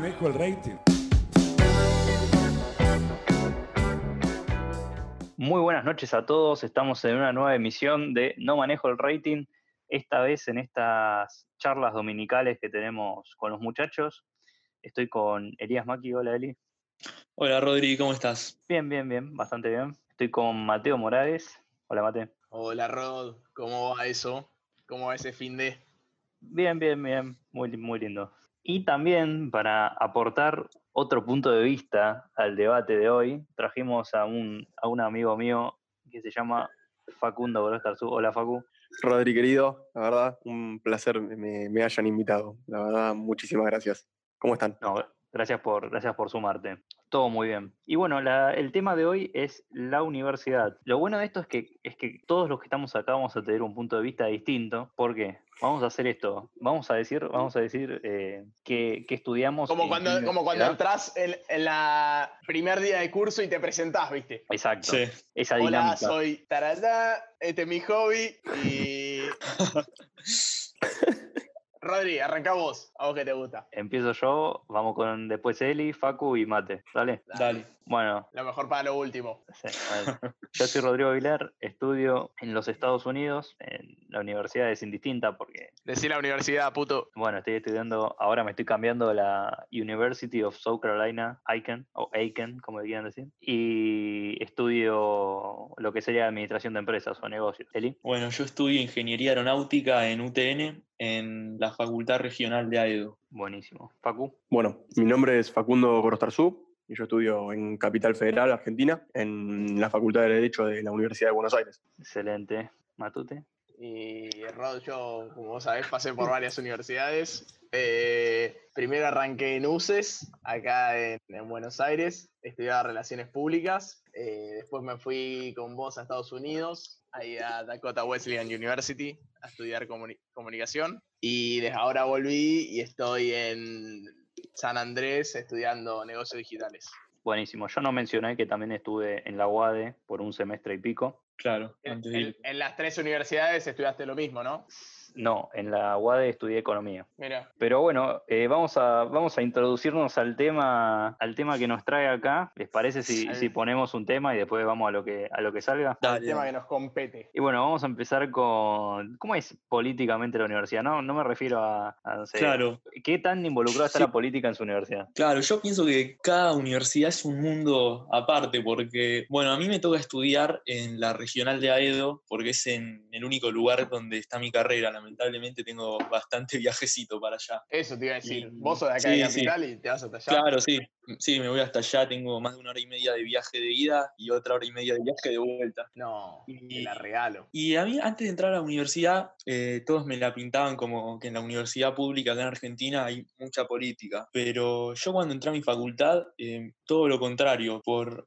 manejo el rating. Muy buenas noches a todos. Estamos en una nueva emisión de No Manejo el Rating. Esta vez en estas charlas dominicales que tenemos con los muchachos. Estoy con Elías Maki. Hola, Eli. Hola, Rodri, ¿cómo estás? Bien, bien, bien. Bastante bien. Estoy con Mateo Morales. Hola, Mate. Hola, Rod. ¿Cómo va eso? ¿Cómo va ese fin de? Bien, bien, bien. Muy, muy lindo. Y también para aportar otro punto de vista al debate de hoy, trajimos a un, a un amigo mío que se llama Facundo Gorostarzu. Hola, Facu. Rodri, querido, la verdad, un placer me, me hayan invitado. La verdad, muchísimas gracias. ¿Cómo están? No, gracias por, gracias por sumarte. Todo muy bien. Y bueno, la- el tema de hoy es la universidad. Lo bueno de esto es que, es que todos los que estamos acá vamos a tener un punto de vista distinto. ¿Por qué? Vamos a hacer esto. Vamos a decir, vamos a decir eh, que, que estudiamos. Como cuando, como cuando entras en, en la primer día de curso y te presentás, ¿viste? Exacto. Sí. Esa Hola, dinámica. soy Tarayá, este es mi hobby y... Rodri, arranca vos, a vos que te gusta. Empiezo yo, vamos con después Eli, Facu y Mate. ¿Dale? Dale. Bueno, Lo mejor para lo último. sí, yo soy Rodrigo Aguilar, estudio en los Estados Unidos, en la universidad es indistinta porque Decí la universidad, puto. Bueno, estoy estudiando, ahora me estoy cambiando a la University of South Carolina, Aiken, o Aiken, como quieran decir, y estudio lo que sería administración de empresas o negocios. Eli, Bueno, yo estudio Ingeniería Aeronáutica en UTN, en la Facultad Regional de AEDO. buenísimo. Facu, Bueno, mi nombre es Facundo Gorostarzú y yo estudio en Capital Federal, Argentina, en la Facultad de Derecho de la Universidad de Buenos Aires. excelente. Matute, Y Rod, yo, como vos sabés, pasé por varias universidades. Eh, primero arranqué en UCES, acá en, en Buenos Aires, estudiaba Relaciones Públicas. Eh, después me fui con vos a Estados Unidos, ahí a Dakota Wesleyan University, a estudiar comuni- comunicación. Y desde ahora volví y estoy en San Andrés estudiando negocios digitales. buenísimo. Yo no mencioné que también estuve en la UADE por un semestre y pico. Claro, En, en- en las tres universidades estudiaste lo mismo, ¿no? No, en la UADE estudié economía. Mira. Pero bueno, eh, vamos, a, vamos a introducirnos al tema, al tema que nos trae acá. ¿Les parece si, si ponemos un tema y después vamos a lo que, a lo que salga? El Dale, tema dale. que nos compete. Y bueno, vamos a empezar con. ¿Cómo es políticamente la universidad? No, no me refiero a. a, no sé, Claro, ¿Qué tan involucrada está Sí. la política en su universidad? claro, yo pienso que cada universidad es un mundo aparte, porque, bueno, a mí me toca estudiar en la Regional de AEDO, porque es en el único lugar donde está mi carrera. Lamentablemente tengo bastante viajecito para allá. Eso te iba a decir. Y- Vos sos de acá sí, de sí. Capital y te vas hasta allá. Claro, sí, sí, me voy hasta allá, tengo más de una hora y media de viaje de ida y otra hora y media de viaje de vuelta. No, Y- la regalo. Y a mí, antes de entrar a la universidad, eh, todos me la pintaban como que en la universidad pública acá en Argentina hay mucha política. Pero yo cuando entré a mi facultad, eh, todo lo contrario. Por,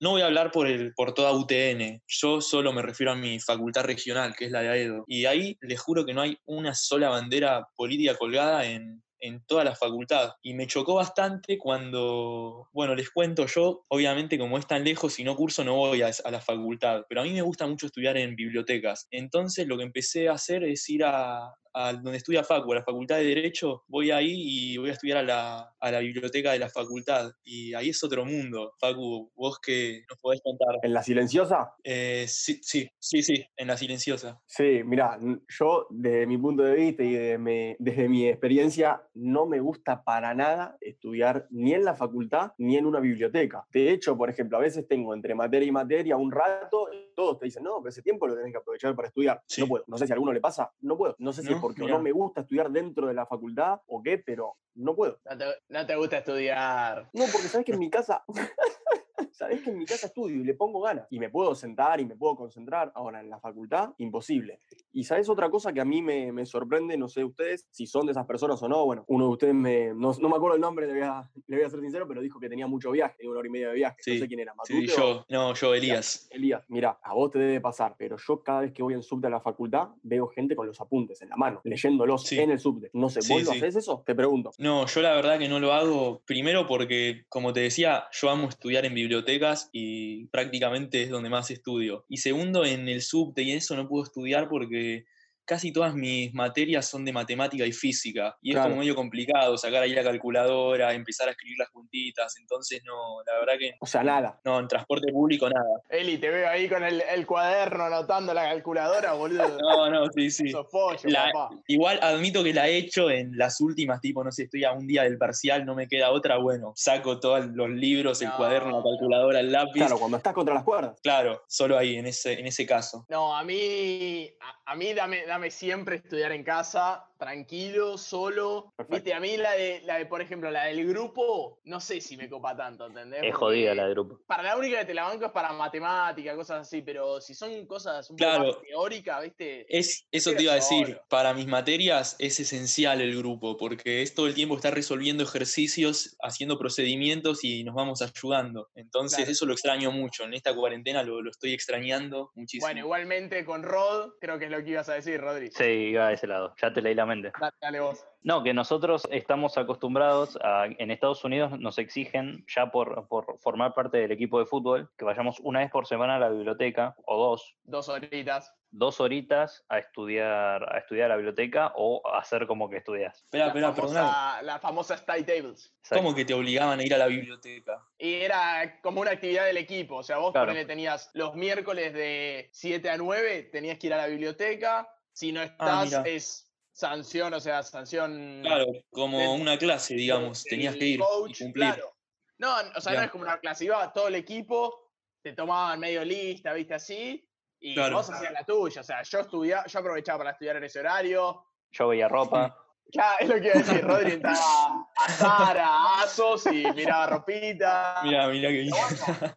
no voy a hablar por, el, por toda UTN, yo solo me refiero a mi facultad regional, que es la de AEDO. Y ahí les juro que no hay una sola bandera política colgada en, en toda la facultad. Y me chocó bastante cuando, bueno, les cuento yo, obviamente como es tan lejos y no curso, no voy a, a la facultad, pero a mí me gusta mucho estudiar en bibliotecas. Entonces lo que empecé a hacer es ir a, a donde estudia Facu, a la Facultad de Derecho, voy ahí y voy a estudiar a la, a la biblioteca de la facultad. Y ahí es otro mundo. Facu, vos que nos podés contar. ¿En la silenciosa? Eh, sí, sí, sí, sí, en la silenciosa. Sí, mira, yo desde mi punto de vista y de mi- desde mi experiencia, no me gusta para nada estudiar ni en la facultad ni en una biblioteca. De hecho, por ejemplo, a veces tengo entre materia y materia un rato, y todos te dicen, no, pero ese tiempo lo tenés que aprovechar para estudiar. Sí. No puedo. No sé si a alguno le pasa, no puedo. No sé si es ¿No? Porque no me gusta estudiar dentro de la facultad o qué, pero no puedo. No te, no te gusta estudiar. No, porque sabes que en mi casa. Sabés que en mi casa estudio y le pongo ganas. Y me puedo sentar y me puedo concentrar. Ahora, en la facultad, imposible. Y sabes otra cosa que a mí me, me sorprende, no sé ustedes si son de esas personas o no. Bueno, uno de ustedes me. No, no me acuerdo el nombre, le voy, a, le voy a ser sincero, pero dijo que tenía mucho viaje, tenía una hora y media de viaje. Sí, No sé quién era, Sí, Matute o- yo, no, yo, Elías. Elías, mira, a vos te debe pasar, pero yo cada vez que voy en subte a la facultad veo gente con los apuntes en la mano, leyéndolos Sí. en el subte. No sé, Sí, ¿vos lo sí. haces eso? Te pregunto. No, yo la verdad que no lo hago, primero porque, como te decía, yo amo estudiar en bibliotecas y prácticamente es donde más estudio. Y segundo, en el subte y eso no puedo estudiar porque casi todas mis materias son de matemática y física, y es como medio complicado sacar ahí la calculadora, empezar a escribir las juntitas, entonces no, la verdad que O sea, nada. no, en transporte público nada. Eli, te veo ahí con el, el cuaderno anotando la calculadora, boludo. No, no, sí, sí. Sos pollo, La- papá. Igual admito que la he hecho en las últimas, tipo, no sé, estoy a un día del parcial, no me queda otra, bueno, saco todos los libros, el No. cuaderno, la calculadora, el lápiz. Claro, cuando estás contra las cuerdas. Claro, solo ahí, en ese, en ese caso. No, a mí, a, a mí dame, dame siempre estudiar en casa, tranquilo, solo. Perfecto. Viste, a mí la de, la de, por ejemplo, la del grupo, no sé si me copa tanto, ¿entendés? Es Porque jodida la de grupo. Para la única que te la banco es para matemática, cosas así, pero si son cosas un Claro. poco más teóricas, ¿viste? Es, eso te iba a decir, solo. para mis materias es esencial el grupo, porque es todo el tiempo estar resolviendo ejercicios, haciendo procedimientos y nos vamos ayudando. Entonces Claro. eso lo extraño mucho. En esta cuarentena lo, lo estoy extrañando muchísimo. Bueno, igualmente con Rod, creo que es lo que ibas a decir, Rodri. Sí, iba a ese lado. Ya te leí la Dale, dale vos. No, que nosotros estamos acostumbrados a, en Estados Unidos nos exigen ya por, por formar parte del equipo de fútbol que vayamos una vez por semana a la biblioteca o dos, Dos horitas. dos horitas a estudiar a estudiar a la biblioteca o a hacer como que estudias. Espera, espera, perdona. la famosa study tables. ¿Cómo que te obligaban a ir a la biblioteca? Y era como una actividad del equipo. O sea, vos Claro. ponele, tenías los miércoles de 7 a 9, tenías que ir a la biblioteca. Si no estás, mira. es sanción, o sea, sanción. Claro, como una clase, digamos, tenías que ir coach, y cumplir. claro. No, o sea, no es como una clase, iba todo el equipo, te tomaban medio lista, viste así, y Claro. vos hacías la tuya. O sea, yo estudiaba, yo aprovechaba para estudiar en ese horario. Yo veía ropa. Ya, es lo que iba a decir, Rodri entraba a Zara, a Asos y miraba ropita. Mira, mira que bueno,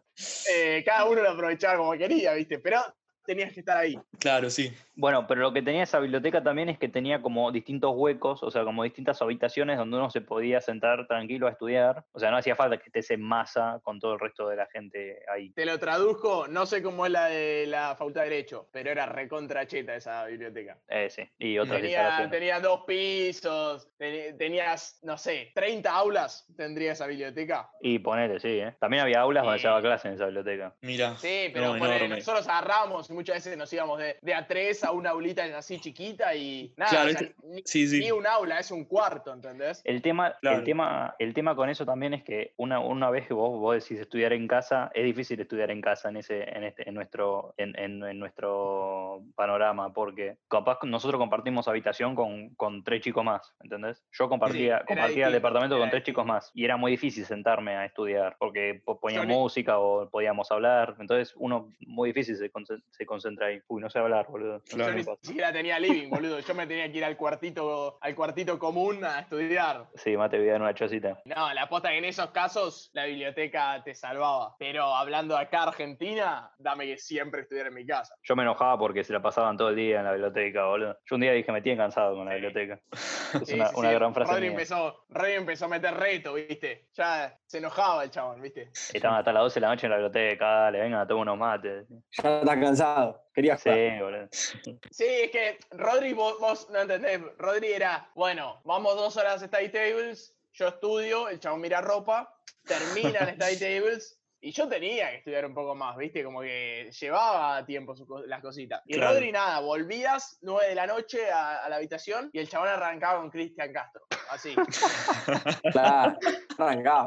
eh, cada uno lo aprovechaba como quería, ¿viste? Pero tenías que estar ahí. Claro, sí. Bueno, pero lo que tenía esa biblioteca también es que tenía como distintos huecos, o sea, como distintas habitaciones donde uno se podía sentar tranquilo a estudiar. O sea, no hacía falta que estés en masa con todo el resto de la gente ahí. Te lo traduzco, no sé cómo es la de la Facultad de Derecho, pero era recontracheta esa biblioteca. Eh, sí, y otras Tenía, tenía dos pisos, teni- tenías, no sé, 30 aulas tendría esa biblioteca. Y ponele, sí, ¿eh? También había aulas donde se daba clase en esa biblioteca. Mira. Sí, pero No, nosotros agarramos y muchas veces nos íbamos de, de a tres a una aulita así chiquita y nada, Claro, o sea, este- ni, Sí, sí. ni un aula, es un cuarto, ¿entendés? El tema, Claro. el tema, el tema con eso también es que una, una vez que vos, vos decís estudiar en casa, es difícil estudiar en casa en ese, en este, en nuestro, en, en- en nuestro panorama, porque capaz nosotros compartimos habitación con, con tres chicos más, ¿entendés? Yo compartía, compartía el departamento con tres chicos más, y era muy difícil sentarme a estudiar, porque po- ponían ni- música o podíamos hablar, entonces uno muy difícil se concentra ahí. Uy, no sé hablar, boludo. Claro. Yo ni siquiera tenía living, boludo. Yo me tenía que ir al cuartito, al cuartito común a estudiar. Sí, mate vida en una chocita. No, la aposta que en esos casos la biblioteca te salvaba. Pero hablando acá Argentina, dame que siempre estudiar en mi casa. Yo me enojaba porque se la pasaban todo el día en la biblioteca, boludo. Yo un día dije, me tienen cansado con la Sí. biblioteca. Es Sí, una, sí, una sí. gran frase Rodri mía. empezó, Rodri empezó a meter reto, ¿viste? Ya se enojaba el chabón, ¿viste? Estaban hasta las 12 de la noche en la biblioteca, dale, vengan a tomar unos mates. Ya estás cansado. Querías Sí, boludo. Sí, es que Rodri, vos, vos no entendés. Rodri era, bueno, vamos dos horas a study tables, yo estudio, el chabón mira ropa, termina el study tables. Y yo tenía que estudiar un poco más, ¿viste? Como que llevaba tiempo su las cositas. Y Claro. Rodri, nada, volvías 9 de la noche a, a la habitación y el chabón arrancaba con Cristian Castro. Así. Claro. Arrancaba.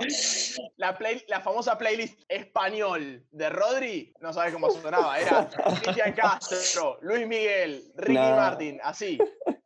La, play- la famosa playlist español de Rodri, no sabes cómo sonaba. Era Cristian Castro, Luis Miguel, Ricky No. Martin, así.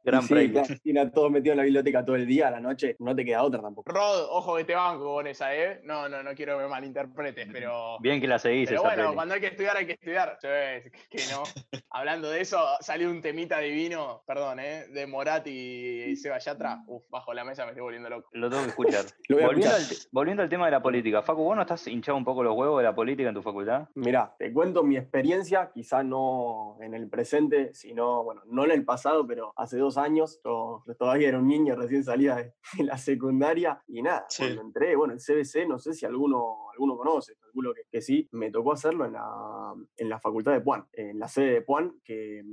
Gran sí, premio. claro, tiene a todos metidos en la biblioteca todo el día, a la noche, no te queda otra tampoco. Rod, ojo que te banco con esa, ¿eh? No, no, no quiero que me malinterpretes, pero. Bien que la seguís Pero esa bueno, cuando hay que estudiar, hay que estudiar. Sí, que no. Hablando de eso, salió un temita divino, perdón, ¿eh? De Morat y Seba Yatra. Uf, bajo la mesa me estoy volviendo loco. Lo tengo que escuchar. Volviendo, al, escuchar. te- volviendo al tema de la política. Facu, ¿vos no estás hinchado un poco los huevos de la política en tu facultad? Mirá, te cuento mi experiencia, quizá no en el presente, sino, bueno, no en el pasado, pero hace dos años, yo, yo todavía era un niño recién salida de, de la secundaria y nada, Sí. cuando entré, bueno, el CBC, no sé si alguno, alguno conoce, calculo que, que sí, me tocó hacerlo en la, en la facultad de Puan, en la sede de Puan, que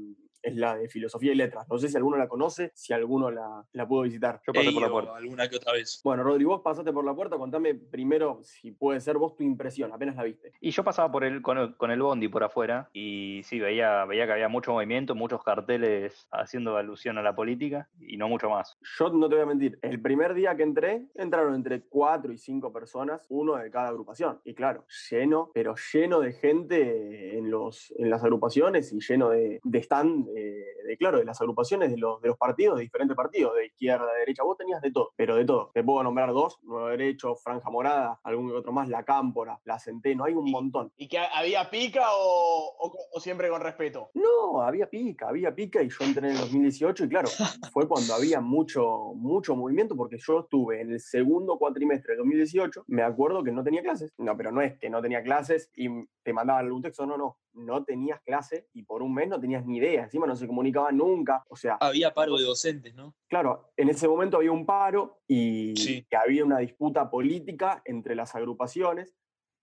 es la de Filosofía y Letras. No sé si alguno la conoce, si alguno la, la pudo visitar. Yo pasé por la puerta. alguna que otra vez. Bueno, Rodri, vos pasaste por la puerta, contame primero si puede ser vos tu impresión, apenas la viste. Y yo pasaba por el, con, el, con el bondi por afuera y sí, veía, veía que había mucho movimiento, muchos carteles haciendo alusión a la política y no mucho más. Yo no te voy a mentir, el primer día que entré, entraron entre cuatro y cinco personas, uno de cada agrupación. Y claro, lleno, pero lleno de gente en, los, en las agrupaciones y lleno de, de stand, eh, de, claro, de las agrupaciones de los, de los partidos, de diferentes partidos, de izquierda, de derecha. Vos tenías de todo, pero de todo. Te puedo nombrar dos, Nuevo Derecho, Franja Morada, algún otro más, La Cámpora, La Centeno, hay un Y- montón. ¿Y que había pica o, o- o siempre con respeto? No, había pica, había pica y yo entré en el 2018 y claro, fue cuando había mucho, mucho movimiento porque yo estuve en el segundo cuatrimestre del 2018, me acuerdo que no tenía clases, no, pero no es que no tenía clases y te mandaban algún texto, no, no, no tenías clase y por un mes no tenías ni idea, encima no se comunicaba nunca, o sea, Había paro de docentes, ¿no? Claro, en ese momento había un paro y Sí. que había una disputa política entre las agrupaciones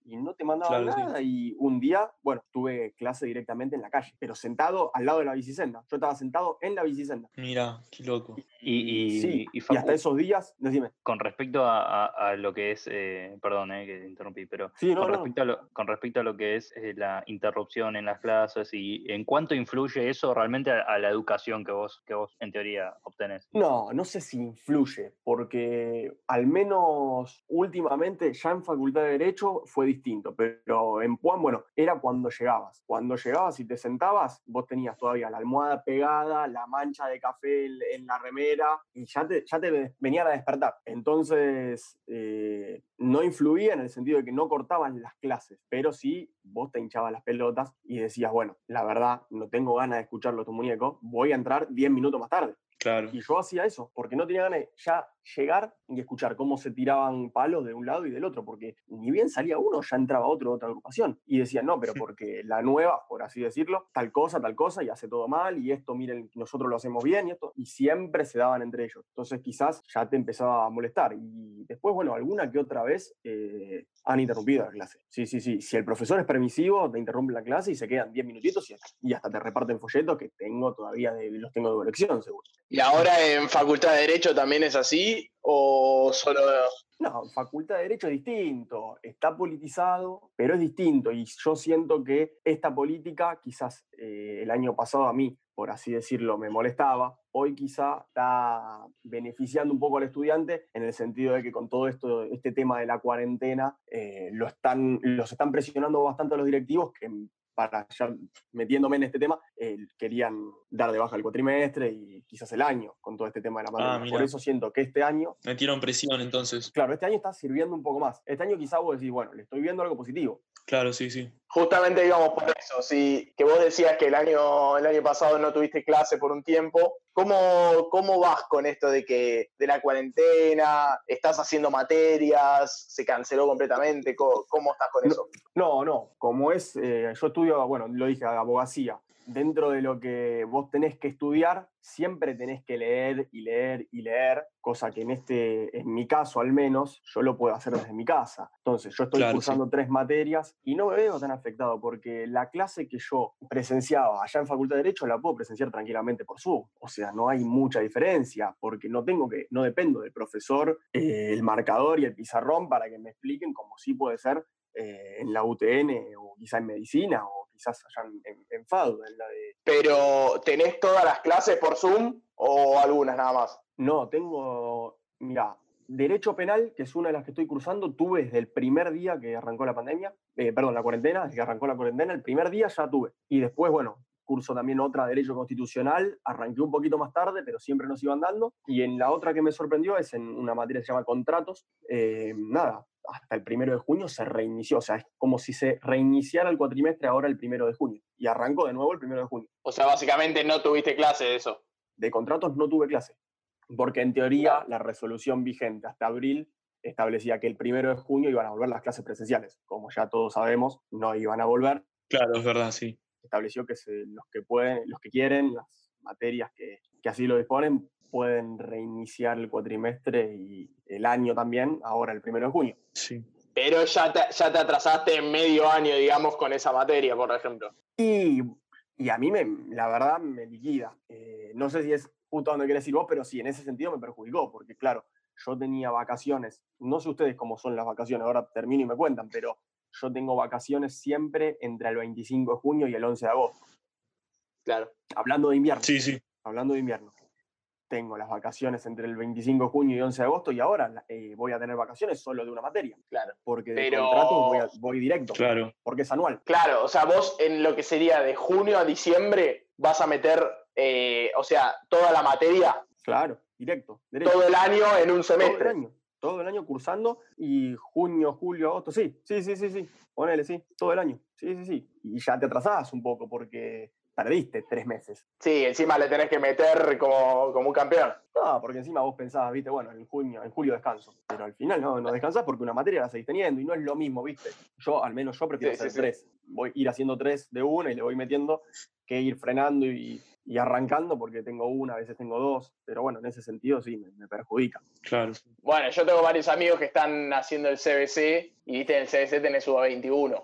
y no te mandaban Claro, sí. nada. Y un día, bueno, tuve clase directamente en la calle, pero sentado al lado de la bicisenda. Yo estaba sentado en la bicisenda. Mira, qué loco. Y, y, sí, y y Facu, hasta esos días, decime. con respecto a, a- a lo que es, eh, perdón eh, que te interrumpí, pero Sí, no, con, no. respecto a lo, con respecto a lo que es eh, la interrupción en las clases y en cuánto influye eso realmente a, a la educación que vos, que vos en teoría obtenés. No, no sé si influye, porque al menos últimamente ya en Facultad de Derecho fue distinto, pero en Puan, bueno, era cuando llegabas. Cuando llegabas y te sentabas, vos tenías todavía la almohada pegada, la mancha de café en- la remera y ya te, ya te venían a despertar. Entonces, eh, no influía en el sentido de que no cortaban las clases, pero sí vos te hinchabas las pelotas y decías, bueno, la verdad, no tengo ganas de escucharlo tu muñeco, voy a entrar 10 minutos más tarde. Claro. Y yo hacía eso, porque no tenía ganas de ya llegar y escuchar cómo se tiraban palos de un lado y del otro, porque ni bien salía uno, ya entraba otro de otra agrupación. Y decían, no, pero porque la nueva, por así decirlo, tal cosa, tal cosa, y hace todo mal, y esto, miren, nosotros lo hacemos bien, y esto, y siempre se daban entre ellos. Entonces quizás ya te empezaba a molestar. Y después, bueno, alguna que otra vez eh, han interrumpido la clase. Sí, sí, sí. Si el profesor es permisivo, te interrumpe la clase y se quedan 10 minutitos y, y hasta te reparten folletos que tengo todavía, de, los tengo de colección, seguro. ¿Y ahora en Facultad de Derecho también es así? ¿O solo.? No, Facultad de Derecho es distinto, está politizado, pero es distinto y yo siento que esta política quizás eh, el año pasado a mí, por así decirlo, me molestaba, hoy quizá está beneficiando un poco al estudiante en el sentido de que con todo esto, este tema de la cuarentena, eh, lo están, los están presionando bastante a los directivos que para ya metiéndome en este tema, eh, querían dar de baja el cuatrimestre y quizás el año con todo este tema de la pandemia. Por eso siento que este año Metieron presión entonces. Claro, este año está sirviendo un poco más. Este año quizá vos decís, bueno, le estoy viendo algo positivo. Claro, sí, sí. Justamente íbamos por eso, sí, que vos decías que el año, el año pasado no tuviste clase por un tiempo. ¿Cómo, ¿Cómo vas con esto de que de la cuarentena, estás haciendo materias, se canceló completamente? ¿Cómo, cómo estás con eso? No, no, como es, eh, yo estudio, bueno, lo dije, abogacía. Dentro de lo que vos tenés que estudiar, siempre tenés que leer y leer y leer, cosa que en este, en mi caso al menos, yo lo puedo hacer desde mi casa. Entonces, yo estoy Claro, sí. cursando tres materias y no me veo tan afectado porque la clase que yo presenciaba allá en Facultad de Derecho la puedo presenciar tranquilamente por Zoom. O sea, no hay mucha diferencia porque no tengo que, no dependo del profesor, eh, el marcador y el pizarrón para que me expliquen como sí puede ser eh, en la UTN o quizá en medicina o quizás allá en, en, en FADU, en la de... Pero, ¿tenés todas las clases por Zoom o algunas nada más? No, tengo, mira, Derecho Penal, que es una de las que estoy cursando, tuve desde el primer día que arrancó la pandemia, eh, perdón, la cuarentena, desde que arrancó la cuarentena, el primer día ya tuve. Y después, bueno, curso también otra, Derecho Constitucional, arranqué un poquito más tarde, pero siempre nos iban dando. Y en la otra que me sorprendió es en una materia que se llama Contratos, eh, nada, hasta el primero de junio se reinició, o sea, es como si se reiniciara el cuatrimestre ahora el primero de junio. Y arrancó de nuevo el primero de junio. O sea, básicamente no tuviste clase de eso. de contratos no tuve clase, porque en teoría la resolución vigente hasta abril establecía que el primero de junio iban a volver las clases presenciales. Como ya todos sabemos, no iban a volver. Claro, es verdad, sí. Estableció que se- los que pueden, los que quieren, las materias que, que así lo disponen, pueden reiniciar el cuatrimestre y el año también, ahora el primero de junio. Sí. Pero ya te, ya te atrasaste medio año, digamos, con esa materia, por ejemplo. Y Y a mí, me, la verdad, me liquida. Eh, no sé si es justo donde querés ir vos, pero sí, en ese sentido me perjudicó, porque claro, yo tenía vacaciones, no sé ustedes cómo son las vacaciones, ahora termino y me cuentan, pero yo tengo vacaciones siempre entre el 25 de junio y el 11 de agosto. Claro. Hablando de invierno. Sí, sí. Hablando de invierno. Tengo las vacaciones entre el 25 de junio y 11 de agosto y ahora eh, voy a tener vacaciones solo de una materia. Claro. Porque de Pero- contrato voy, a- voy directo. Claro. Porque es anual. Claro, o sea, vos en lo que sería de junio a diciembre vas a meter, eh, o sea, toda la materia, Claro, directo. derecho. todo el año en un Todo el semestre. año. Todo el año cursando y junio, julio, agosto, sí, sí, sí, sí, sí. Ponele, sí, todo el año. Sí, sí, sí. Y ya te atrasás un poco porque perdiste tres meses. Sí, encima le tenés que meter como, como un campeón. No, porque encima vos pensabas, viste, bueno, en junio, en julio descanso. Pero al final no, no descansás porque una materia la seguís teniendo y no es lo mismo, viste. Yo, al menos yo prefiero Sí, hacer sí. tres. Voy a ir haciendo tres de una y le voy metiendo que ir frenando y, y arrancando porque tengo una, a veces tengo dos, pero bueno, en ese sentido sí, me, me, perjudica. Claro. Bueno, yo tengo varios amigos que están haciendo el CBC y viste, en el CBC tenés UA21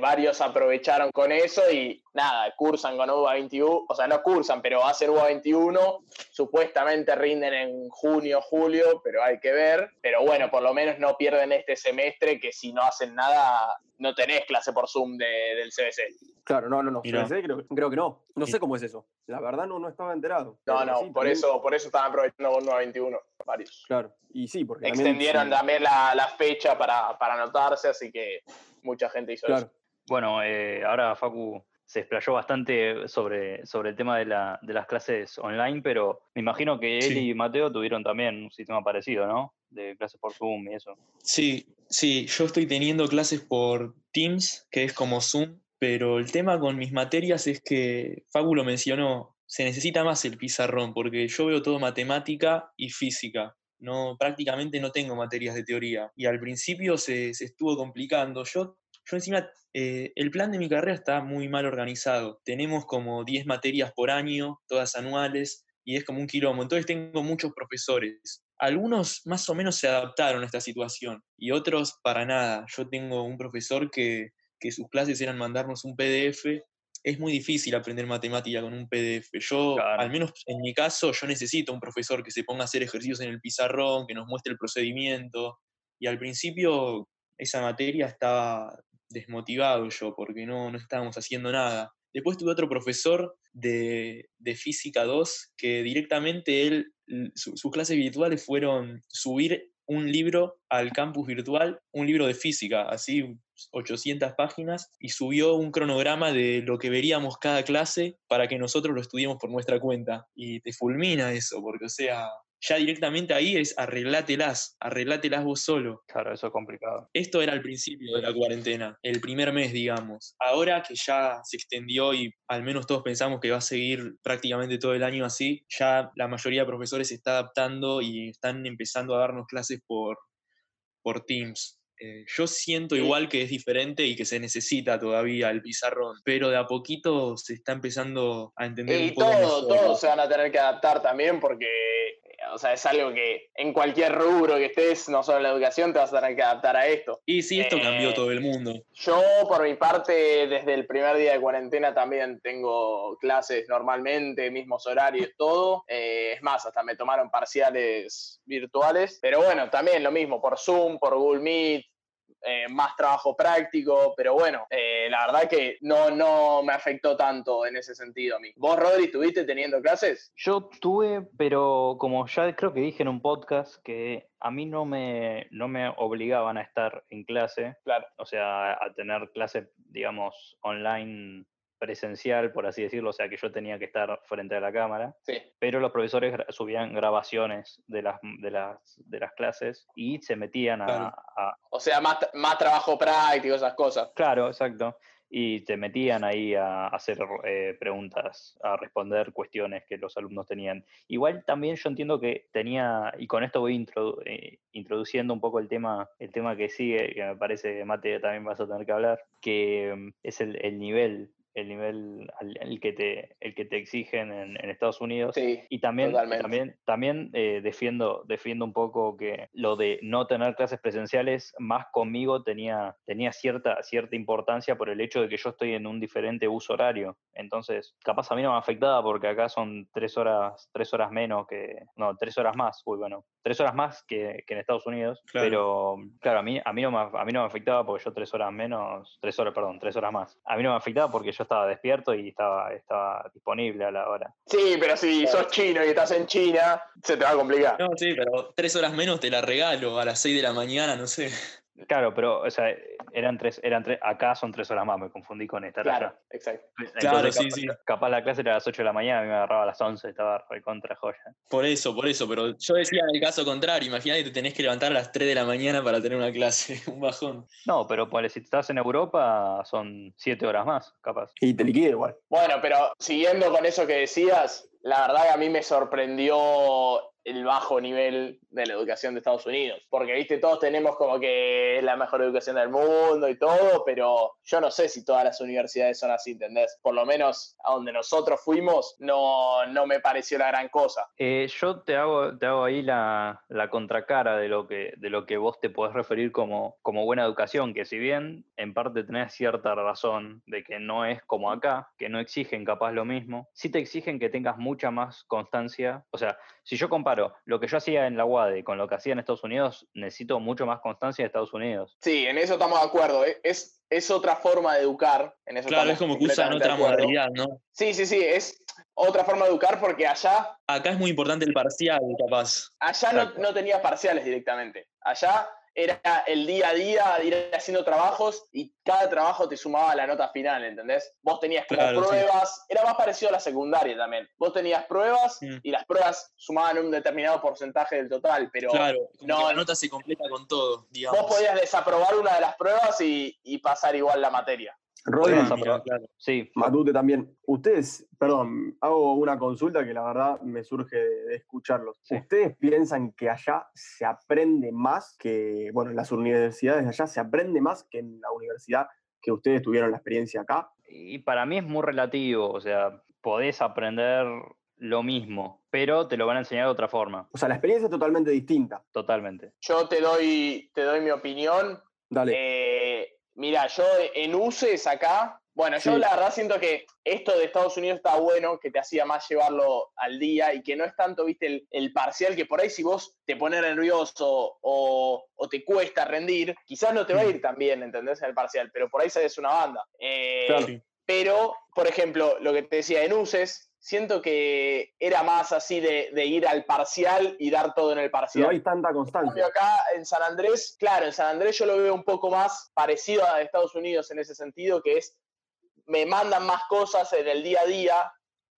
varios aprovecharon con eso y nada, cursan con UBA 21, o sea, no cursan, pero va a ser UBA 21, supuestamente rinden en junio, julio, pero hay que ver, pero bueno, por lo menos no pierden este semestre que si no hacen nada, no tenés clase por Zoom de, del CBC. Claro, no, no, no, CBC. Creo, creo, que no, no sé cómo es eso, la verdad no, no estaba enterado. No, no, por, eso, por eso están aprovechando con UBA 21 varios. Claro. Y sí, porque también Extendieron sí, también la, la fecha para, para anotarse, así que mucha gente hizo Claro. eso. Bueno, eh, ahora Facu se explayó bastante sobre, sobre el tema de, la- de las clases online, pero me imagino que él Sí. y Mateo tuvieron también un sistema parecido, ¿no? De clases por Zoom y eso. Sí, sí, yo estoy teniendo clases por Teams, que es como Zoom, pero el tema con mis materias es que Facu lo mencionó, se necesita más el pizarrón, porque yo veo todo matemática y física. Prácticamente no tengo materias de teoría. Y al principio se, se estuvo complicando. Yo, yo encima, eh, el plan de mi carrera está muy mal organizado. Tenemos como 10 materias por año, todas anuales, y es como un quilombo. Entonces tengo muchos profesores. Algunos más o menos se adaptaron a esta situación y otros para nada. Yo tengo un profesor que, que sus clases eran mandarnos un PDF. Es muy difícil aprender matemática con un PDF. Yo, Claro. al menos en mi caso, yo necesito un profesor que se ponga a hacer ejercicios en el pizarrón, que nos muestre el procedimiento. Y al principio esa materia estaba desmotivado yo porque no, no estábamos haciendo nada. Después tuve otro profesor de, de Física 2 que directamente él, su- sus clases virtuales fueron subir un libro al campus virtual, un libro de física, así 800 páginas, y subió un cronograma de lo que veríamos cada clase para que nosotros lo estudiemos por nuestra cuenta. Y te fulmina eso, porque o sea, ya directamente ahí es arreglátelas, arreglátelas vos solo. Claro, eso es complicado. Esto era al principio de la cuarentena, el primer mes, digamos. Ahora que ya se extendió y al menos todos pensamos que va a seguir prácticamente todo el año así, ya la mayoría de profesores se está adaptando y están empezando a darnos clases por, por Teams. Eh, yo siento igual que es diferente y que se necesita todavía el pizarrón, pero de a poquito se está empezando a entender Y un poco todo, mejor. todos se van a tener que adaptar también porque, o sea, es algo que en cualquier rubro que estés, no solo en la educación, te vas a tener que adaptar a esto. Y sí, esto Eh, cambió todo el mundo. Yo, por mi parte, desde el primer día de cuarentena también tengo clases normalmente, mismos horarios, todo. Eh, es más, hasta me tomaron parciales virtuales. Pero bueno, también lo mismo, por Zoom, por Google Meet, eh, más trabajo práctico. Pero bueno, eh, la verdad que no, no me afectó tanto en ese sentido a mí. ¿Vos, Rodri, estuviste teniendo clases? Yo tuve, pero como ya creo que dije en un podcast, que a mí no me, no me obligaban a estar en clase, Claro. o sea, a tener clase, digamos, online presencial, por así decirlo, o sea, que yo tenía que estar frente a la cámara, Sí. pero los profesores subían grabaciones de las, de las, de las clases y se metían a, Claro. a- O sea, más, más trabajo práctico, esas cosas. Claro, exacto. Y te metían ahí a hacer eh, preguntas, a responder cuestiones que los alumnos tenían. Igual también yo entiendo que tenía, y con esto voy introdu- eh, introduciendo un poco el tema, el tema que sigue, que me parece, Mate, también vas a tener que hablar, que mm, es el, el nivel el nivel al, el que, te, el que te exigen en, en Estados Unidos. Sí, Y también, Totalmente. también, también eh, defiendo, defiendo un poco que lo de no tener clases presenciales, más conmigo tenía, tenía cierta, cierta importancia por el hecho de que yo estoy en un diferente uso horario. Entonces, capaz a mí no me afectaba porque acá son tres horas, tres horas menos que. No, tres horas más. Uy, bueno, tres horas más que, que en Estados Unidos. Claro. Pero claro, a mí, a, mí no me, a mí no me afectaba porque yo tres horas menos, tres horas, perdón, tres horas más. A mí no me afectaba porque yo estaba despierto y estaba, estaba disponible a la hora. Sí, pero si sos chino y estás en China, se te va a complicar. No, sí, pero tres horas menos te la regalo a las seis de la mañana, no sé. Claro, pero o sea, eran tres, eran tres, acá son tres horas más, me confundí con estar Claro, allá. exacto. Claro, Entonces, sí, capaz, sí. capaz la clase era a las 8 de la mañana, a mí me agarraba a las 11, estaba recontra joya. Por eso, por eso, pero yo decía en el caso contrario, imagínate que te tenés que levantar a las 3 de la mañana para tener una clase, un bajón. No, pero ponele, si estás en Europa son 7 horas más, capaz. Y te liquida igual. Bueno, pero siguiendo con eso que decías, la verdad que a mí me sorprendió el bajo nivel de la educación de Estados Unidos. Porque, viste, todos tenemos como que es la mejor educación del mundo y todo, pero yo no sé si todas las universidades son así, ¿entendés? Por lo menos a donde nosotros fuimos no, no me pareció la gran cosa. Eh, yo te hago, te hago ahí la, la contracara de lo, que, de lo que vos te podés referir como, como buena educación, que si bien en parte tenés cierta razón de que no es como acá, que no exigen capaz lo mismo, sí te exigen que tengas mucha más constancia. O sea, si yo comparo lo que yo hacía en la UADE con lo que hacía en Estados Unidos, necesito mucho más constancia de Estados Unidos. Sí, en eso estamos de acuerdo. ¿eh? Es, es otra forma de educar. En eso Claro, es como que usan otra modalidad, ¿no? Sí, sí, sí, es otra forma de educar porque allá Acá es muy importante el parcial, capaz. Allá no, no tenías parciales directamente. Allá era el día a día, ir haciendo trabajos y cada trabajo te sumaba la nota final, ¿entendés? Vos tenías como Claro, sí. pruebas, era más parecido a la secundaria también. Vos tenías pruebas Mm. y las pruebas sumaban un determinado porcentaje del total, pero Claro, no, la no. nota se completa con todo, digamos. vos podías desaprobar una de las pruebas y, y pasar igual la materia. Rodri, claro. Sí, Matute también. Ustedes, perdón, hago una consulta que la verdad me surge de, de escucharlos. Sí. ¿Ustedes piensan que allá se aprende más que, bueno, en las universidades de allá se aprende más que en la universidad que ustedes tuvieron la experiencia acá? y para mí es muy relativo, o sea, podés aprender lo mismo, pero te lo van a enseñar de otra forma, O sea, la experiencia es totalmente distinta. totalmente. Yo te doy, te doy mi opinión. Dale. Eh, mira, yo en UCES acá, bueno, yo Sí. la verdad siento que esto de Estados Unidos está bueno, que te hacía más llevarlo al día y que no es tanto, viste, el, el parcial, que por ahí si vos te pones nervioso o, o te cuesta rendir, quizás no te va a ir tan bien, ¿entendés? En el parcial, pero por ahí sabes una banda. Eh, Claro. Pero, por ejemplo, lo que te decía en UCES, siento que era más así de, de ir al parcial y dar todo en el parcial. No hay tanta constancia. acá en San Andrés, claro, en San Andrés yo lo veo un poco más parecido a Estados Unidos en ese sentido, que es, me mandan más cosas en el día a día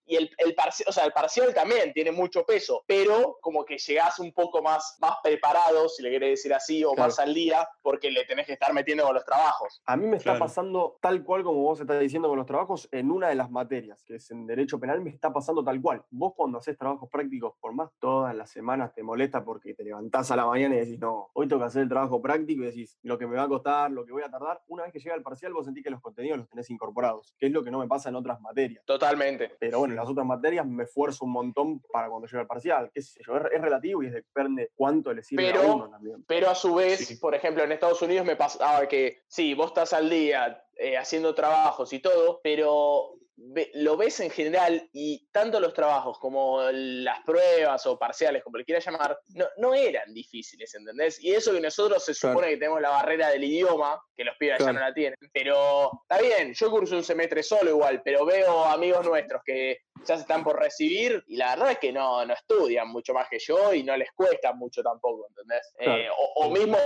y el, el parcial, o sea, el parcial también tiene mucho peso, pero como que llegás un poco más, más preparado, si le querés decir así, o Claro. más al día, porque le tenés que estar metiendo con los trabajos. A mí me está Claro. pasando tal cual como vos estás diciendo con los trabajos en una de las materias, que es en Derecho Penal, me está pasando tal cual. Vos cuando haces trabajos prácticos, por más todas las semanas te molesta porque te levantás a la mañana y decís, no, hoy tengo que hacer el trabajo práctico y decís, lo que me va a costar, lo que voy a tardar. Una vez que llega el parcial, vos sentís que los contenidos los tenés incorporados, que es lo que no me pasa en otras materias. Totalmente. Pero bueno, en las otras materias me esfuerzo un montón para cuando llega el parcial. ¿Qué sé yo? Es, es relativo y es depende cuánto le sirve a Pero- uno también. Pero a su vez, Sí. por ejemplo, en Estados Unidos me pasaba que sí, vos estás al día eh, haciendo trabajos y todo, pero lo ves en general y tanto los trabajos como las pruebas o parciales, como le quieras llamar, no, no eran difíciles, ¿entendés? Y eso que nosotros se Claro. supone que tenemos la barrera del idioma, que los pibes Claro. ya no la tienen, pero está bien, yo curso un semestre solo igual, pero veo amigos nuestros que ya se están por recibir y la verdad es que no, no estudian mucho más que yo y no les cuesta mucho tampoco, ¿entendés? Claro. Eh, o, o mismo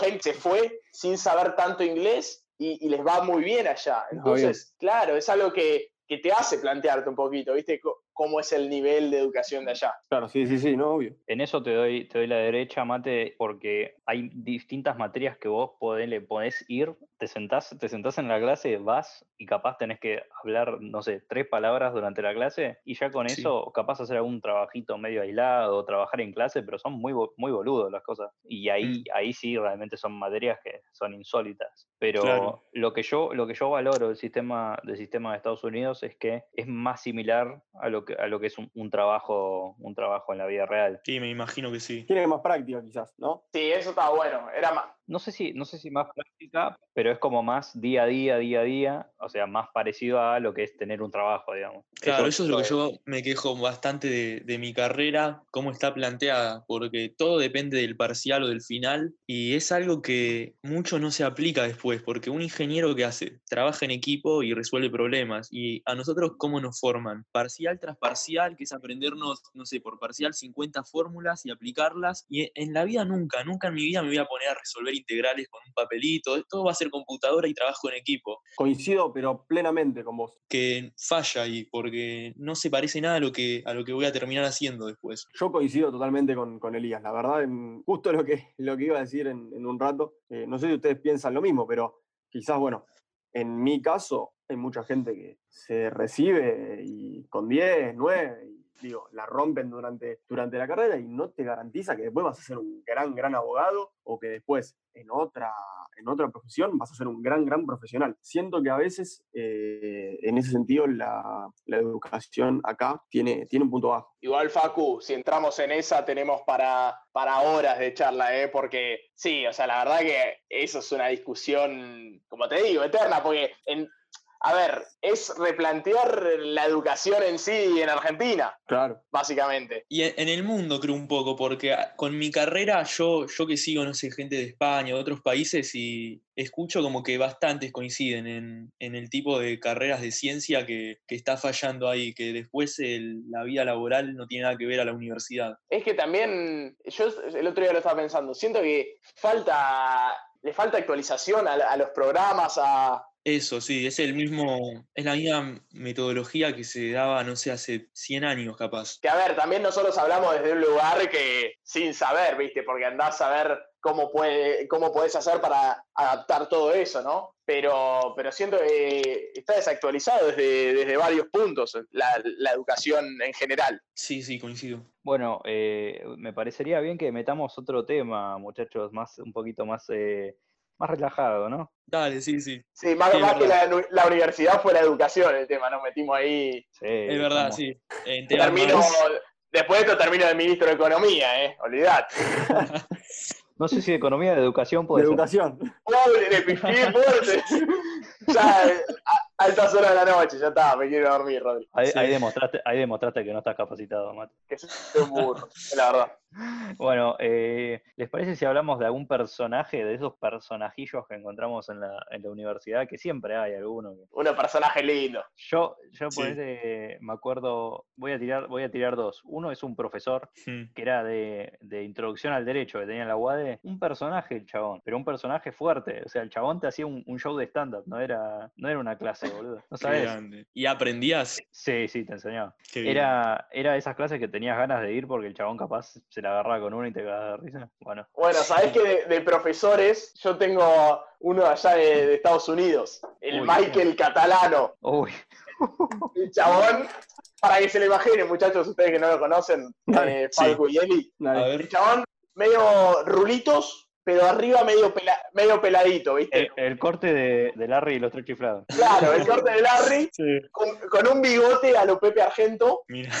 gente se fue sin saber tanto inglés y, y les va muy bien allá. Va Entonces, claro, es algo que, que te hace plantearte un poquito, ¿viste? Cómo es el nivel de educación de allá. Claro, sí, sí, sí, no, obvio. En eso te doy, te doy la derecha, Mate, porque hay distintas materias que vos podés, le podés ir, te sentás, te sentás en la clase, vas y capaz tenés que hablar, no sé, tres palabras durante la clase y ya con Sí. eso capaz hacer algún trabajito medio aislado, trabajar en clase, pero son muy, bo- muy boludos las cosas. Y ahí, ahí sí realmente son materias que son insólitas. Pero Claro. lo que yo, lo que yo valoro del sistema, del sistema de Estados Unidos es que es más similar a lo que, a lo que es un, un trabajo, un trabajo en la vida real. Sí, me imagino que sí. Tiene más práctica quizás, ¿no? Sí, eso está bueno. Era más. No sé si, no sé si más práctica, pero es como más día a día, día a día, o sea, más parecido a lo que es tener un trabajo, digamos. Claro, eso, es lo que yo me quejo bastante de, de mi carrera, cómo está planteada, porque todo depende del parcial o del final, y es algo que mucho no se aplica después, porque un ingeniero que hace, trabaja en equipo y resuelve problemas, y a nosotros cómo nos forman, parcial tras parcial, que es aprendernos, no sé, por parcial 50 fórmulas y aplicarlas, y en la vida nunca, nunca en mi vida me voy a poner a resolver integrales con un papelito, todo va a ser computadora y trabajo en equipo Coincido, pero plenamente con vos. que falla ahí, porque no se parece nada a lo que, a lo que voy a terminar haciendo después. Yo coincido totalmente con, con Elías, la verdad, en- justo lo que, lo que iba a decir en, en un rato. Eh, no sé si ustedes piensan lo mismo, pero quizás, bueno, en mi caso hay mucha gente que se recibe y con 10, 9, y digo, la rompen durante, durante la carrera y no te garantiza que después vas a ser un gran, gran abogado o que después en otra, en otra profesión vas a ser un gran, gran profesional. Siento que a veces, eh, en ese sentido, la, la educación acá tiene, tiene un punto bajo. Igual, Facu, si entramos en esa, tenemos para, para horas de charla, ¿eh? Porque sí, o sea, la verdad que eso es una discusión, como te digo, eterna, porque, en, a ver, es replantear la educación en sí en Argentina, Claro. básicamente. Y en, el mundo creo un poco, porque con mi carrera yo, yo que sigo, no sé, gente de España, de otros países, y escucho como que bastantes coinciden en, en el tipo de carreras de ciencia que, que está fallando ahí, que después el- la vida laboral no tiene nada que ver a la universidad. Es que también, yo el otro día lo estaba pensando, siento que falta, le falta actualización a, a los programas, a, Eso, sí, es el mismo, es la misma metodología que se daba, no sé, hace 100 años capaz. que a ver, también nosotros hablamos desde un lugar que sin saber, ¿viste? Porque andás a ver cómo, puede, cómo podés hacer para adaptar todo eso, ¿no? Pero, pero siento que está desactualizado desde, desde varios puntos la, la educación en general. Sí, sí, coincido. Bueno, eh, me parecería bien que metamos otro tema, muchachos, más, un poquito más, eh, más relajado, ¿no? Dale, sí, sí. Sí, más, Sí, más que la, la universidad fue la educación el tema, nos metimos ahí. Sí, Es verdad, sí. Termino, más- después de esto termino de ministro de Economía, ¿eh? Olvidate. No sé si de economía de educación De puede ser. educación. Pobre, le pifié fuerte. ya, a, a estas horas de la noche, ya está, me quiero dormir, Rodri. Ahí, Sí. ahí demostraste, ahí demostraste que no estás capacitado, Mate. Que soy un burro, es la verdad. Bueno, eh, ¿les parece si hablamos de algún personaje, de esos personajillos que encontramos en la, en la universidad? Que siempre hay alguno. que- Uno personaje lindo. Yo, yo Sí. ponele, me acuerdo, voy a tirar, voy a tirar dos. Uno es un profesor que era de, de introducción al derecho que tenía en la UADE, un personaje el chabón, pero un personaje fuerte. O sea, el chabón te hacía un, un show de stand-up, no era, no era una clase, boludo. ¿No sabes? ¿Y aprendías? Sí, sí, te enseñaba. Era, era de esas clases que tenías ganas de ir porque el chabón capaz se la agarraba con uno y te cagaba de risa. Bueno, Bueno, sabés que de, de profesores, yo tengo uno allá de, de Estados Unidos, el Uy, Michael Catalano. uy, El chabón, para que se lo imaginen, muchachos, ustedes que no lo conocen, eh, Falco y Eli. El chabón, medio rulitos, pero arriba medio, pela- medio peladito, ¿viste? el, el corte de, de Larry y los tres chiflados. Claro, el corte de Larry, sí. con, con un bigote a lo Pepe Argento, Mira,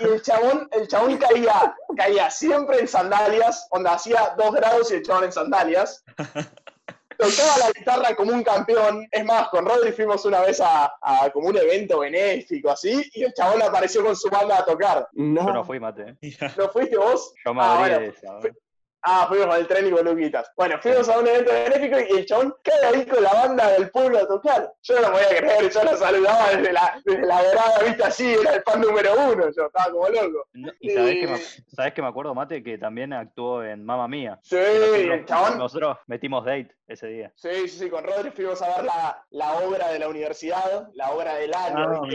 y el chabón, el chabón caía, caía siempre en sandalias, onda hacía dos grados y el chabón en sandalias. Tocaba la guitarra como un campeón. Es más, con Rodri fuimos una vez a, a como un evento benéfico así, y el chabón apareció con su banda a tocar. No, Yo no fui, mate. ¿No fuiste vos? Yo me Ah, abrí bueno, de esa. Ah, fuimos con el tren y con Luquitas. Bueno, fuimos a un evento benéfico y el chabón cae ahí con la banda del pueblo a tocar. Yo no lo podía creer, yo lo saludaba desde la, desde la grada, viste así, era el fan número uno, yo estaba como loco. No, ¿Y sabés que, me, sabés que me acuerdo, Mate, que también actuó en Mamma Mía? Sí, nosotros- el chabón. Nosotros metimos date ese día. Sí, sí, sí, con Rodri fuimos a ver la, la obra de la universidad, la obra del año, Ah. Mamma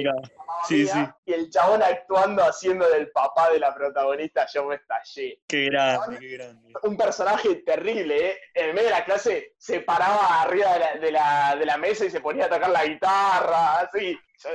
Sí, Mía, y el chabón actuando haciendo del papá de la protagonista, yo me estallé. Qué grande, qué grande. Un personaje terrible, ¿eh? En el medio de la clase se paraba arriba de la, de la, de la mesa y se ponía a tocar la guitarra, así. Yo-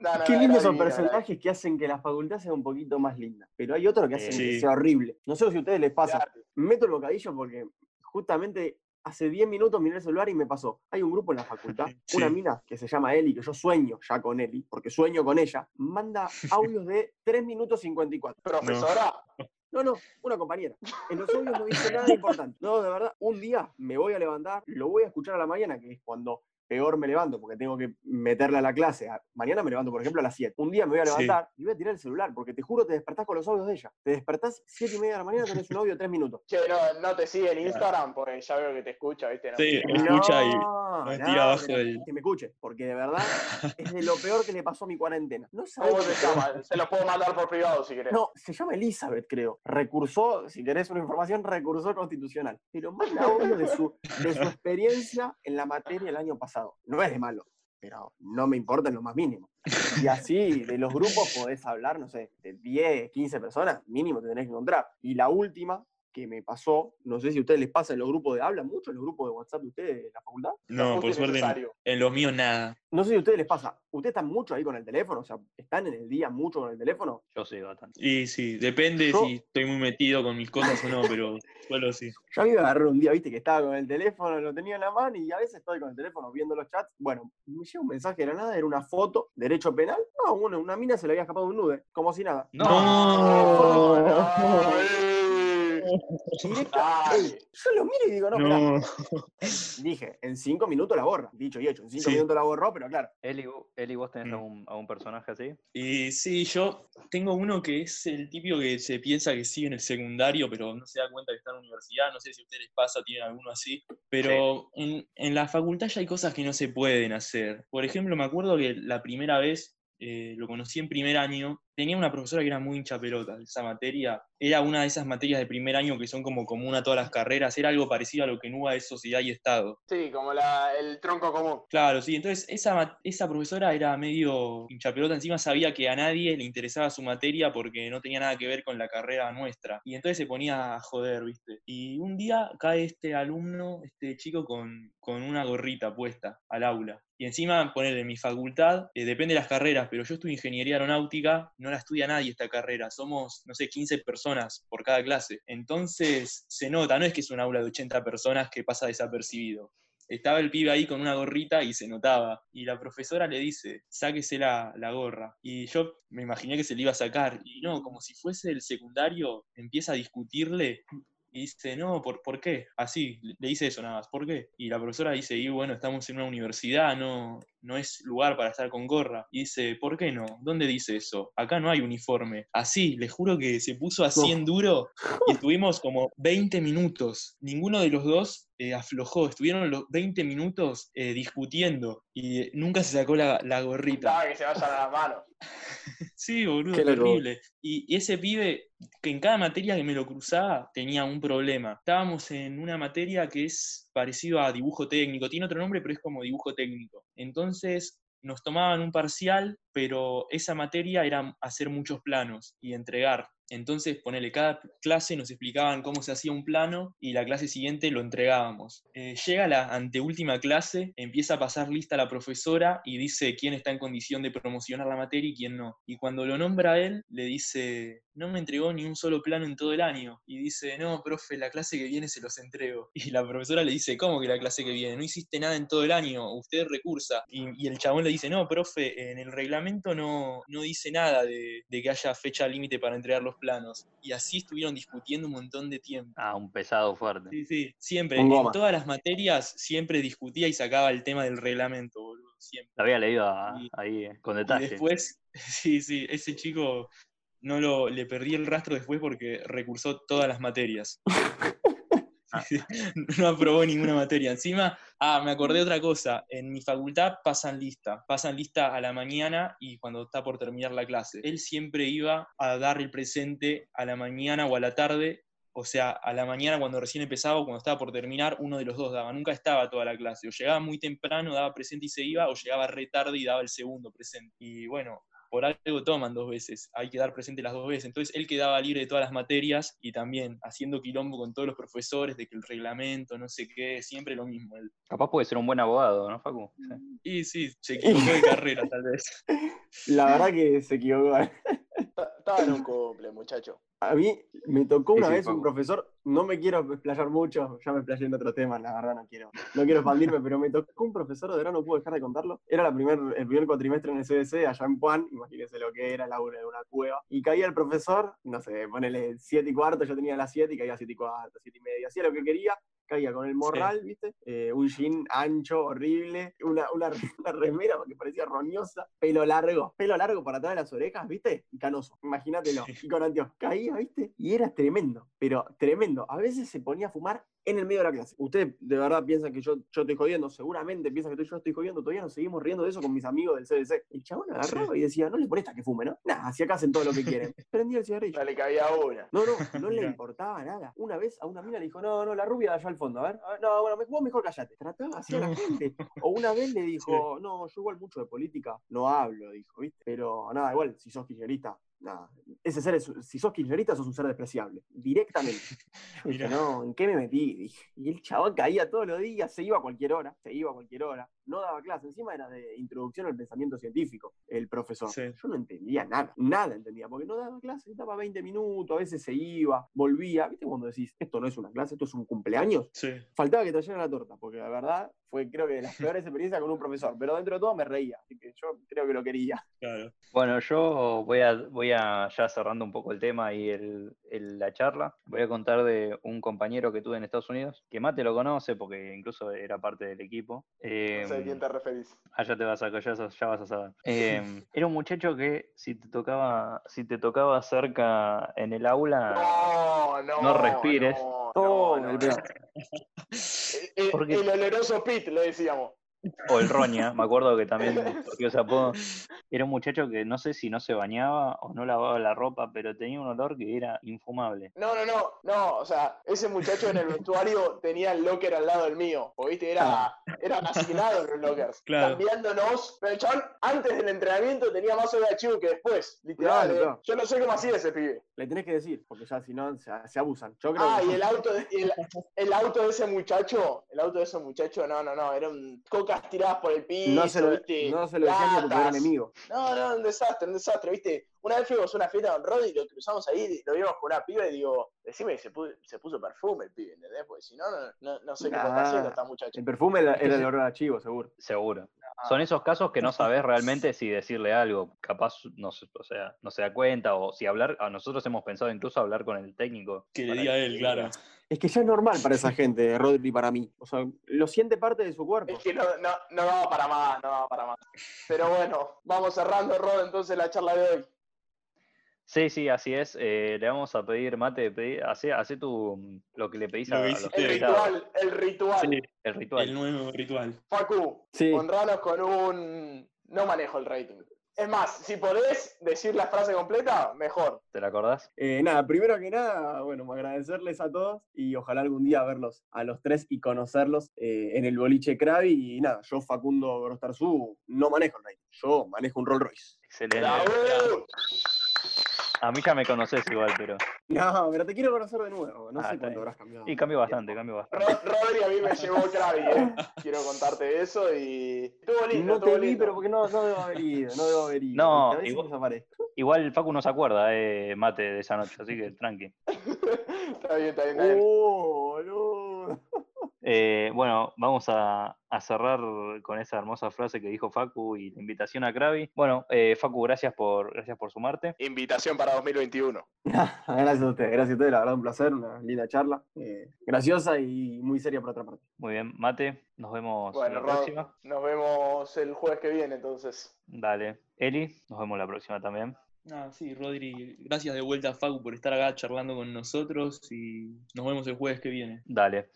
no, no, Qué no, lindos son personajes que hacen que la facultad sea un poquito más linda. Pero hay otros que hacen Sí. que sea horrible. No sé si a ustedes les pasa. Me meto el bocadillo porque justamente hace 10 minutos miré el celular y me pasó. Hay un grupo en la facultad, Sí. una mina que se llama Eli, que yo sueño ya con Eli, porque sueño con ella, manda audios de 3 minutos 54. Profesora, No, no, una compañera. En los audios no dice nada importante. No, de verdad, un día me voy a levantar, lo voy a escuchar a la mañana, que es cuando peor me levanto, porque tengo que meterla a la clase. A- Mañana me levanto, por ejemplo, a las 7. Un día me voy a Sí. levantar y voy a tirar el celular, porque te juro, te despertás con los audios de ella. Te despertás 7 y media de la mañana, tenés un audio de 3 minutos. che, no, no te sigue en Instagram porque ya veo que te escucha, ¿viste? No, Sí, me escucha y No, tira abajo que, me escuche, porque de verdad es de lo peor que le pasó a mi cuarentena. No sabés ¿Cómo se llama? Se lo puedo mandar por privado si querés. No, se llama Elizabeth, creo. Recursó, si querés una información, recursó constitucional. Pero manda audio de su, de su experiencia en la materia el año pasado. No es de malo, pero no me importa en lo más mínimo. Y así, de los grupos podés hablar, no sé, de 10, 15 personas, mínimo te tenés que encontrar. Y la última que me pasó, no sé si a ustedes les pasa en los grupos de, ¿hablan mucho en los grupos de WhatsApp de ustedes de la facultad? No, por suerte en, en los míos nada. No sé si a ustedes les pasa, ¿ustedes están mucho ahí con el teléfono? O sea, ¿están en el día mucho con el teléfono? Yo sí, bastante. Y sí, depende Yo- si estoy muy metido con mis cosas o no, pero suelo sí. Yo a mí me agarró un día, viste, que estaba con el teléfono, lo tenía en la mano y a veces estoy con el teléfono viendo los chats. Bueno, me llega un mensaje de la nada, era una foto, derecho penal. No, bueno, una mina se le había escapado un nude, como si nada. No, No, ey, yo lo miro y digo, no, mirá, no. dije, en cinco minutos la borra, dicho y hecho, en cinco Sí. minutos la borró, pero claro. Eli, Eli, ¿vos tenés Mm. algún, algún personaje así? Y sí, yo tengo uno que es el típico que se piensa que sigue en el secundario, pero no se da cuenta que está en la universidad. No sé si a ustedes les pasa, tienen alguno así. Pero en, en la facultad ya hay cosas que no se pueden hacer. Por ejemplo, me acuerdo que la primera vez eh, lo conocí en primer año. Tenía una profesora que era muy hincha pelota. Esa materia era una de esas materias de primer año que son como común a todas las carreras. Era algo parecido a lo que NUA es sociedad y Estado. Sí, como la, el tronco común. Claro, sí. Entonces, esa, esa profesora era medio hinchapelota. Encima sabía que a nadie le interesaba su materia porque no tenía nada que ver con la carrera nuestra. Y entonces se ponía a joder, ¿viste? Y un día cae este alumno, este chico, con, con una gorrita puesta al aula. Y encima, ponerle mi facultad, eh, depende de las carreras, pero yo estudio ingeniería aeronáutica, no la estudia nadie esta carrera. Somos, no sé, 15 personas por cada clase. Entonces, se nota, no es que es un aula de 80 personas que pasa desapercibido estaba el pibe ahí con una gorrita y se notaba. Y la profesora le dice, sáquese la, la gorra. Y yo me imaginé que se le iba a sacar. Y no, como si fuese el secundario, empieza a discutirle. Y dice, no, ¿por, ¿por qué? Así, le dice eso nada más, ¿por qué? Y la profesora dice, y bueno, estamos en una universidad, no, no es lugar para estar con gorra. Y dice, ¿por qué no? ¿Dónde dice eso? Acá no hay uniforme. Así, le juro que se puso así en duro y estuvimos como 20 minutos. Ninguno de los dos eh, aflojó. Estuvieron los 20 minutos eh, discutiendo y eh, nunca se sacó la, la gorrita. Estaba que se vayan a las manos. Sí, boludo, Qué terrible. Y, y ese pibe, que en cada materia que me lo cruzaba, tenía un problema. Estábamos en una materia que es parecido a dibujo técnico. Tiene otro nombre, pero es como dibujo técnico. Entonces, nos tomaban un parcial, pero esa materia era hacer muchos planos y entregar. Entonces, ponele, cada clase nos explicaban cómo se hacía un plano y la clase siguiente lo entregábamos. Eh, llega la anteúltima clase, empieza a pasar lista la profesora y dice quién está en condición de promocionar la materia y quién no. Y cuando lo nombra él, le dice, no me entregó ni un solo plano en todo el año. Y dice, no, profe, la clase que viene se los entrego. Y la profesora le dice, ¿cómo que la clase que viene? No hiciste nada en todo el año, usted recursa. Y, y el chabón le dice, no, profe, en el reglamento no, no dice nada de, de que haya fecha límite para entregar los planos. Y así estuvieron discutiendo un montón de tiempo. Ah, un pesado fuerte. Sí, sí, siempre. En todas las materias siempre discutía y sacaba el tema del reglamento, boludo, siempre. Lo había leído a- Y- ahí eh, con Y detalle. después, sí, sí, ese chico no lo, le perdí el rastro después porque recursó todas las materias. Ah. no aprobó ninguna materia. Encima, ah, me acordé otra cosa. En mi facultad pasan lista. Pasan lista a la mañana y cuando está por terminar la clase. Él siempre iba a dar el presente a la mañana o a la tarde. O sea, a la mañana cuando recién empezaba o cuando estaba por terminar, uno de los dos daba. Nunca estaba toda la clase. O llegaba muy temprano, daba presente y se iba, o llegaba re tarde y daba el segundo presente. Y bueno, por algo toman dos veces, hay que dar presente las dos veces. Entonces él quedaba libre de todas las materias y también haciendo quilombo con todos los profesores de que el reglamento, no sé qué, siempre lo mismo. él. Capaz puede ser un buen abogado, ¿no, Facu? Sí. Y sí, se equivocó de carrera tal vez. La verdad que se equivocó. Ta- Estaba en un cumple, muchacho. A mí me tocó una sí, vez un profesor, no me quiero explayar mucho, ya me explayé en otro tema, la verdad no quiero, no quiero expandirme, pero me tocó un profesor de verano, no puedo dejar de contarlo. Era la primer, el primer cuatrimestre en el CDC, allá en Puan, imagínense lo que era, el aula de una cueva. Y caía el profesor, no sé, ponele 7 y cuarto, yo tenía las 7 y caía 7 y cuarto, 7 y media, hacía lo que quería, caía con el morral, ¿viste? Eh, un jean ancho, horrible, una, una, una remera que parecía roñosa, pelo largo, pelo largo para atrás de las orejas, ¿viste? Y canoso, imagínatelo. Y con anteojos, caía, ¿viste? Y era tremendo, pero tremendo. A veces se ponía a fumar en el medio de la clase. Ustedes de verdad piensan que yo, yo estoy jodiendo, seguramente piensan que yo estoy jodiendo, todavía nos seguimos riendo de eso con mis amigos del CDC. El chabón agarraba y decía, no le molesta que fume, ¿no? Nada, si acá hacen todo lo que quieren. Prendía el cigarrillo. No le cabía una. No, no, no le importaba nada. Una vez a una mina le dijo, no, no, la rubia de allá al fondo, a ver, a ver, no, bueno, vos mejor callate. Trataba así a la gente. O una vez le dijo, no, yo igual mucho de política no hablo, dijo, ¿viste? Pero nada, igual, si sos kirchnerista, nada. Ese ser, es, si sos kirchnerista, sos un ser despreciable. Directamente. Dije, no, ¿en qué me metí? Dije. Y el chabón caía todos los días, se iba a cualquier hora, se iba a cualquier hora. No daba clase, encima era de introducción al pensamiento científico, el profesor. Sí. Yo no entendía nada, nada entendía, porque no daba clase, daba 20 minutos, a veces se iba, volvía. ¿Viste cuando decís, esto no es una clase, esto es un cumpleaños? Sí. Faltaba que trajeran la torta, porque la verdad fue creo que de las peores experiencias con un profesor, pero dentro de todo me reía, así que yo creo que lo quería. Claro. Bueno, yo voy a, voy a, ya cerrando un poco el tema y el, el- la charla, voy a contar de un compañero que tuve en Estados Unidos, que Mate lo conoce porque incluso era parte del equipo. No sé a Em, quién te referís. Ah, ya te vas a ya, ya vas a saber. Em, era un muchacho que si te tocaba, si te tocaba cerca en el aula, No, no. no respires. No, no, no, el. El, el oloroso pit, le decíamos. O el Roña, me acuerdo que también surgió ese apodo. Era un muchacho que no sé si no se bañaba o no lavaba la ropa, pero tenía un olor que era infumable. No, no, no, no, o sea, ese muchacho en el vestuario tenía el locker al lado del mío, o viste, era, eran asignados los lockers, Claro. cambiándonos, pero el chabón antes del entrenamiento tenía más de archivo que después, literal, Claro, eh. claro. yo no sé cómo hacía ese pibe. Le tenés que decir, porque ya si no se, se abusan. Yo creo Ah, que y el auto, de, el, el auto de ese muchacho, el auto de ese muchacho, no, no, no, eran tiradas por el piso, no se lo, viste, no se lo decía ni a enemigo. No, no, un desastre, un desastre, ¿viste? Una vez fuimos a una fiesta con Roddy y lo cruzamos ahí, y lo vimos con una piba y digo, decime que se, pu- se puso perfume el pibe, ¿entendés? Porque si no, no, no, no sé qué está haciendo Nah. esta muchacha. El perfume era, era el olor a chivo, seguro. Seguro. Son esos casos que no sabes realmente si decirle algo. Capaz no se, o sea, no se da cuenta o si hablar. A nosotros hemos pensado incluso hablar con el técnico. Que le diga él, claro. Es que ya es normal para esa gente, Rodri, para mí. O sea, lo siente parte de su cuerpo. Es que no, no, no daba para más, no daba para más. Pero bueno, vamos cerrando, Rod, entonces la charla de hoy. Sí, sí, así es. Eh, le vamos a pedir, Mate, pedí, hace, hace tu, lo que le pedís Lo a, a los. El invitados. ritual, el ritual. Sí, El ritual. el nuevo ritual. Facu, Sí. honranos con un... No manejo el rating. Es más, si podés decir la frase completa, mejor. ¿Te la acordás? Eh, nada, primero que nada, bueno, agradecerles a todos y ojalá algún día verlos a los tres y conocerlos eh, en el boliche Krabi. Y nada, yo, Facundo Grostarzú, no manejo el rating. Yo manejo un Rolls Royce. Excelente. ¡Bravo! A mí ya me conoces igual, pero. No, pero te quiero conocer de nuevo. No Ah, sé cuánto habrás cambiado. Y cambió bastante, cambió bastante. Ro- Rodri a mí me llevó Krabi, eh. Quiero contarte eso y... Estuvo lindo, No te estuvo vi, lindo. pero porque no, no debo haber ido, no debo haber ido. No, igual- desaparezco. Igual Facu no se acuerda, eh, Mate, de esa noche, así que tranqui. está bien, está bien, está bien. Oh. Eh, bueno, vamos a, a cerrar con esa hermosa frase que dijo Facu y la invitación a Krabi. Bueno, eh, Facu, gracias por, gracias por sumarte. Invitación para 2021. gracias a ustedes, gracias a ustedes, la verdad un placer, una linda charla. eh, graciosa y muy seria por otra parte. Muy bien, Mate, nos vemos Bueno, la próxima. nos vemos el jueves que viene, entonces. Dale. Eli, nos vemos la próxima también. Ah, sí, Rodri, gracias de vuelta a Facu por estar acá charlando con nosotros y nos vemos el jueves que viene. Dale.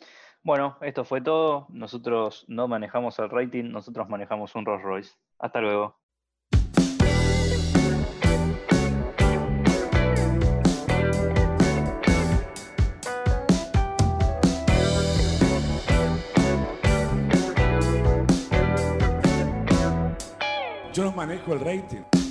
Bueno, esto fue todo. Nosotros no manejamos el rating, nosotros manejamos un Rolls Royce. Hasta luego. Yo no manejo el rating.